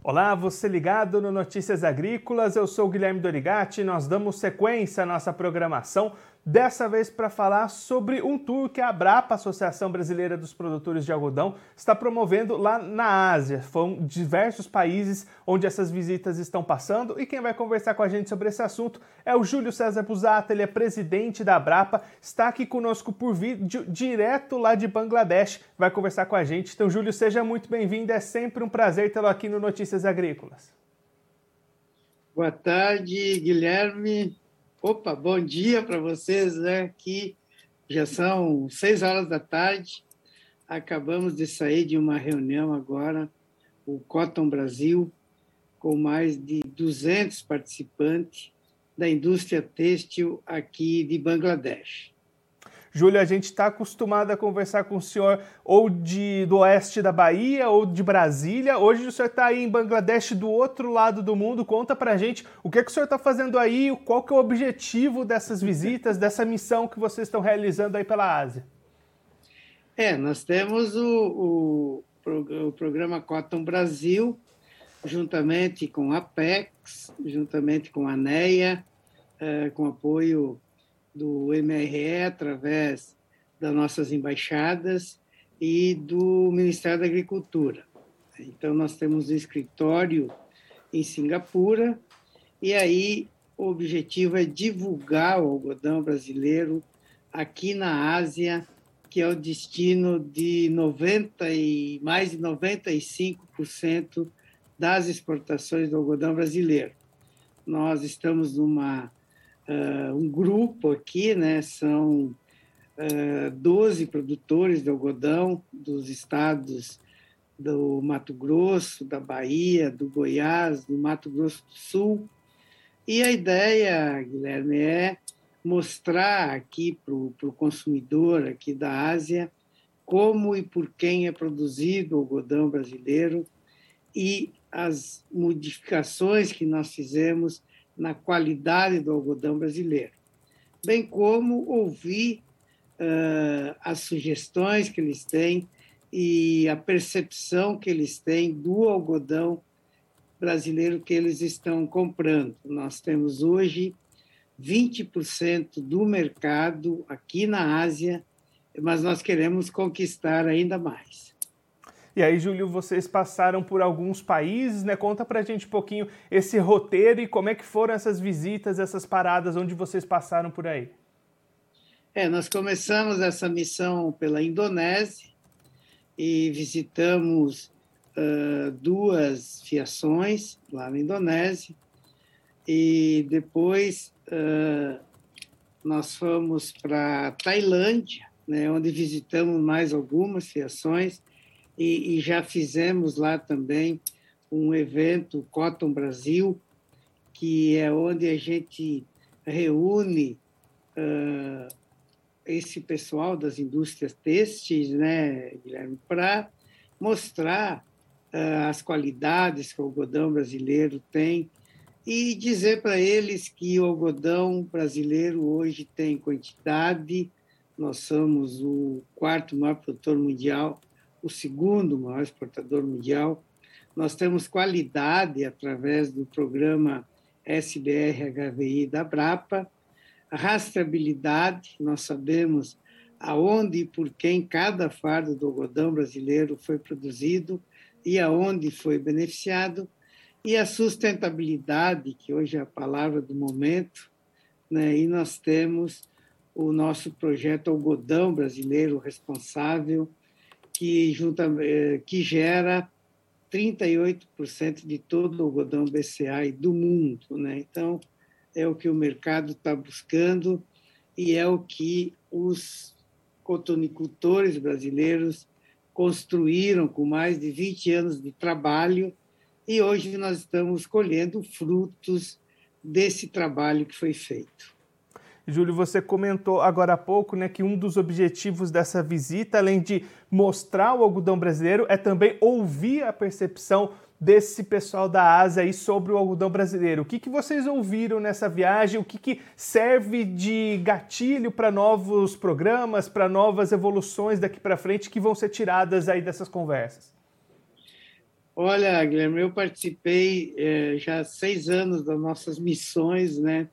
Olá, você ligado no Notícias Agrícolas, eu sou Guilherme Dorigati, nós damos sequência à nossa programação dessa vez para falar sobre um tour que a Abrapa, Associação Brasileira dos Produtores de Algodão, está promovendo lá na Ásia. Foram diversos países onde essas visitas estão passando e quem vai conversar com a gente sobre esse assunto é o Júlio César Busato, ele é presidente da Abrapa, está aqui conosco por vídeo direto lá de Bangladesh, vai conversar com a gente. Então, Júlio, seja muito bem-vindo, é sempre um prazer tê-lo aqui no Notícias Agrícolas. Boa tarde, Guilherme. Opa, bom dia para vocês, né? Que já são seis horas da tarde. Acabamos de sair de uma reunião agora, o Cotton Brasil, com mais de 200 participantes da indústria têxtil aqui de Bangladesh. Júlio, a gente está acostumado a conversar com o senhor ou de, do oeste da Bahia ou de Brasília. Hoje o senhor está aí em Bangladesh, do outro lado do mundo. Conta para a gente o que, é que o senhor está fazendo aí, qual que é o objetivo dessas visitas, dessa missão que vocês estão realizando aí pela Ásia. É, nós temos o, o, o programa Cotton Brasil, juntamente com a Apex, juntamente com a ANEA, é, com apoio do MRE através das nossas embaixadas e do Ministério da Agricultura. Então, nós temos um escritório em Singapura e aí o objetivo é divulgar o algodão brasileiro aqui na Ásia, que é o destino de 90 e mais de 95% das exportações do algodão brasileiro. Nós estamos numa uh, um grupo aqui, né? São uh, 12 produtores de algodão dos estados do Mato Grosso, da Bahia, do Goiás, do Mato Grosso do Sul. E a ideia, Guilherme, é mostrar aqui para o consumidor aqui da Ásia como e por quem é produzido o algodão brasileiro e as modificações que nós fizemos na qualidade do algodão brasileiro, bem como ouvir uh, as sugestões que eles têm e a percepção que eles têm do algodão brasileiro que eles estão comprando. Nós temos hoje 20% do mercado aqui na Ásia, mas nós queremos conquistar ainda mais. E aí, Júlio, vocês passaram por alguns países, né? Conta pra gente um pouquinho esse roteiro e como é que foram essas visitas, essas paradas, onde vocês passaram por aí. É, nós começamos essa missão pela Indonésia e visitamos uh, duas fiações lá na Indonésia e depois uh, nós fomos para Tailândia, né, onde visitamos mais algumas fiações e, e já fizemos lá também um evento Cotton Brasil, que é onde a gente reúne uh, esse pessoal das indústrias têxteis, né, Guilherme, para mostrar uh, as qualidades que o algodão brasileiro tem e dizer para eles que o algodão brasileiro hoje tem quantidade, nós somos o quarto maior produtor mundial o segundo maior exportador mundial. Nós temos qualidade através do programa SBR-HVI da Brapa, rastreabilidade, nós sabemos aonde e por quem cada fardo do algodão brasileiro foi produzido e aonde foi beneficiado, e a sustentabilidade, que hoje é a palavra do momento, né? e nós temos o nosso projeto Algodão Brasileiro Responsável, que, junta, eh, que gera 38% de todo o algodão BCA do mundo. Né? Então, é o que o mercado está buscando e é o que os cotonicultores brasileiros construíram com mais de 20 anos de trabalho e hoje nós estamos colhendo frutos desse trabalho que foi feito. Júlio, você comentou agora há pouco né, que um dos objetivos dessa visita, além de mostrar o algodão brasileiro, é também ouvir a percepção desse pessoal da Ásia aí sobre o algodão brasileiro. O que, que vocês ouviram nessa viagem? O que, que serve de gatilho para novos programas, para novas evoluções daqui para frente que vão ser tiradas aí dessas conversas? Olha, Guilherme, eu participei é, já há seis anos das nossas missões, né?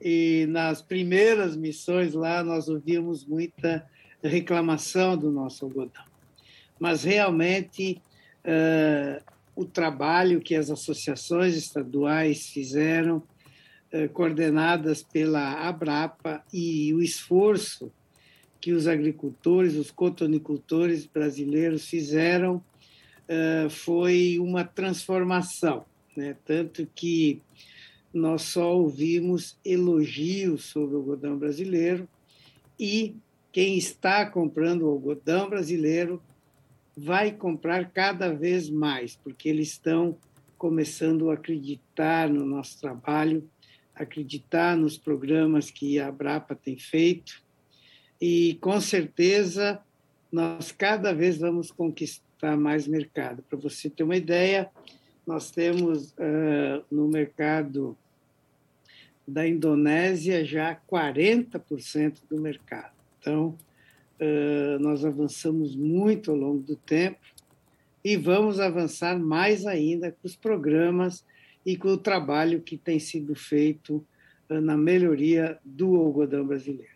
E nas primeiras missões lá nós ouvíamos muita reclamação do nosso algodão. Mas realmente uh, o trabalho que as associações estaduais fizeram, uh, coordenadas pela Abrapa, e o esforço que os agricultores, os cotonicultores brasileiros fizeram uh, foi uma transformação, né? tanto que nós só ouvimos elogios sobre o algodão brasileiro e quem está comprando o algodão brasileiro vai comprar cada vez mais, porque eles estão começando a acreditar no nosso trabalho, acreditar nos programas que a Abrapa tem feito, e com certeza nós cada vez vamos conquistar mais mercado. Para você ter uma ideia, nós temos uh, no mercado da Indonésia já 40% do mercado. Então, nós avançamos muito ao longo do tempo e vamos avançar mais ainda com os programas e com o trabalho que tem sido feito na melhoria do algodão brasileiro.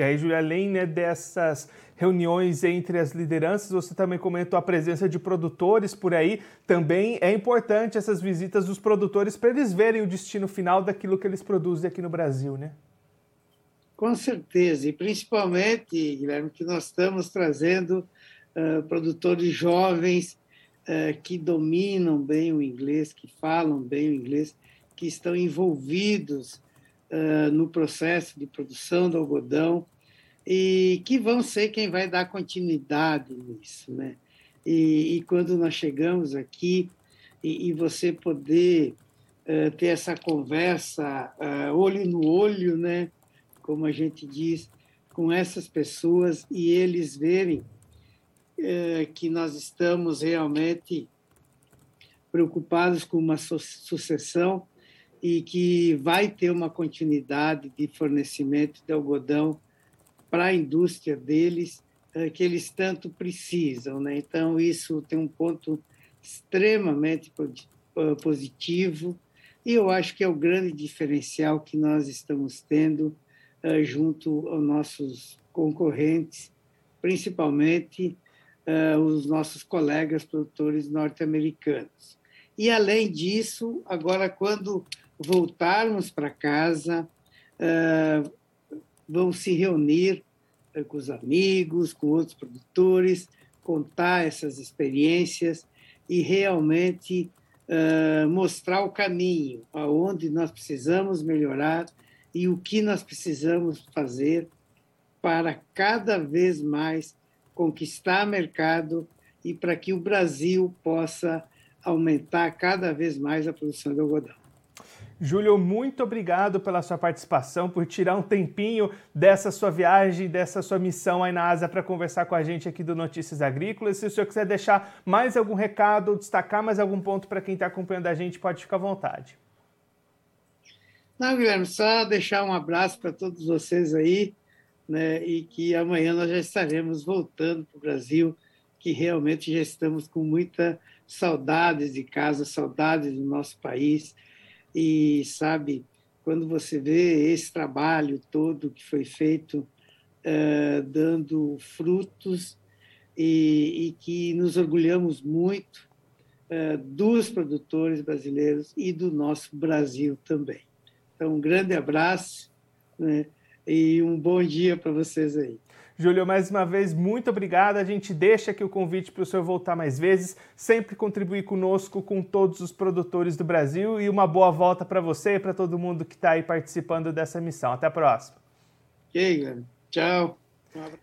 E aí, Júlia, além né, dessas reuniões entre as lideranças, você também comentou a presença de produtores por aí. Também é importante essas visitas dos produtores para eles verem o destino final daquilo que eles produzem aqui no Brasil, né? Com certeza, e principalmente, Guilherme, que nós estamos trazendo uh, produtores jovens uh, que dominam bem o inglês, que falam bem o inglês, que estão envolvidos uh, no processo de produção do algodão e que vão ser quem vai dar continuidade nisso, né? E, e quando nós chegamos aqui e, e você poder uh, ter essa conversa uh, olho no olho, né? Como a gente diz, com essas pessoas e eles verem que nós estamos realmente preocupados com uma sucessão e que vai ter uma continuidade de fornecimento de algodão para a indústria deles, eh, que eles tanto precisam. Né? Então, isso tem um ponto extremamente eh, positivo e eu acho que é o grande diferencial que nós estamos tendo uh, junto aos nossos concorrentes, principalmente os nossos colegas produtores norte-americanos. E, além disso, agora, quando voltarmos para casa, uh, vão se reunir uh, com os amigos, com outros produtores, contar essas experiências e realmente uh, mostrar o caminho, aonde nós precisamos melhorar e o que nós precisamos fazer para cada vez mais conquistar mercado e para que o Brasil possa aumentar cada vez mais a produção de algodão. Júlio, muito obrigado pela sua participação, por tirar um tempinho dessa sua viagem, dessa sua missão aí na Ásia para conversar com a gente aqui do Notícias Agrícolas. Se o senhor quiser deixar mais algum recado, destacar mais algum ponto para quem está acompanhando a gente, pode ficar à vontade. Não, Guilherme, só deixar um abraço para todos vocês aí, né, e que amanhã nós já estaremos voltando para o Brasil, que realmente já estamos com muita saudades de casa, saudades do nosso país e, sabe, quando você vê esse trabalho todo que foi feito uh, dando frutos e, e, que nos orgulhamos muito uh, dos produtores brasileiros e do nosso Brasil também. Então, um grande abraço né, e um bom dia para vocês aí. Júlio, mais uma vez, muito obrigado. A gente deixa aqui o convite para o senhor voltar mais vezes, sempre contribuir conosco, com todos os produtores do Brasil e uma boa volta para você e para todo mundo que está aí participando dessa missão. Até a próxima. Ok, Tchau.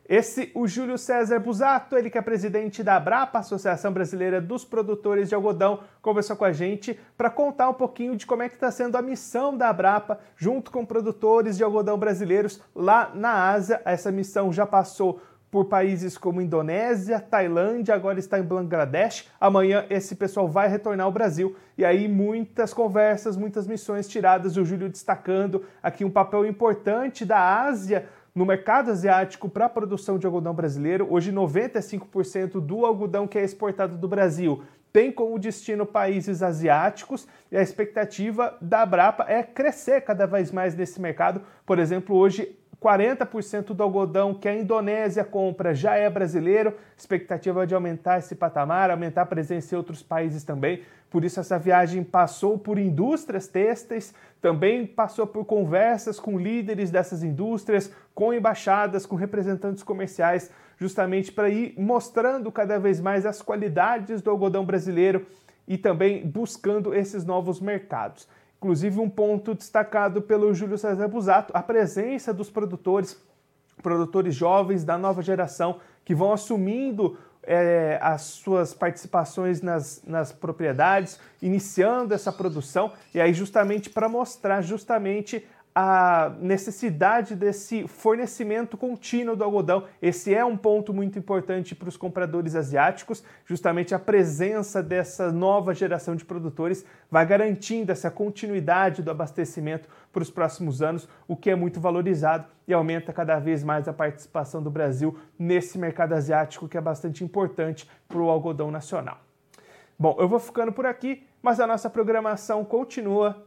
Esse, o Júlio César Busato, ele que é presidente da Abrapa, Associação Brasileira dos Produtores de Algodão, conversou com a gente para contar um pouquinho de como é que está sendo a missão da Abrapa junto com produtores de algodão brasileiros lá na Ásia. Essa missão já passou por países como Indonésia, Tailândia, agora está em Bangladesh. Amanhã esse pessoal vai retornar ao Brasil e aí muitas conversas, muitas missões tiradas. O Júlio destacando aqui um papel importante da Ásia no mercado asiático para a produção de algodão brasileiro. Hoje, 95% do algodão que é exportado do Brasil tem como destino países asiáticos e a expectativa da Brapa é crescer cada vez mais nesse mercado. Por exemplo, hoje 40% do algodão que a Indonésia compra já é brasileiro, expectativa de aumentar esse patamar, aumentar a presença em outros países também. Por isso, essa viagem passou por indústrias têxteis, também passou por conversas com líderes dessas indústrias, com embaixadas, com representantes comerciais, justamente para ir mostrando cada vez mais as qualidades do algodão brasileiro e também buscando esses novos mercados. Inclusive, um ponto destacado pelo Júlio César Busato, a presença dos produtores, produtores jovens da nova geração, que vão assumindo é, as suas participações nas, nas propriedades, iniciando essa produção, e aí justamente para mostrar justamente a necessidade desse fornecimento contínuo do algodão. Esse é um ponto muito importante para os compradores asiáticos, justamente a presença dessa nova geração de produtores vai garantindo essa continuidade do abastecimento para os próximos anos, o que é muito valorizado e aumenta cada vez mais a participação do Brasil nesse mercado asiático que é bastante importante para o algodão nacional. Bom, eu vou ficando por aqui, mas a nossa programação continua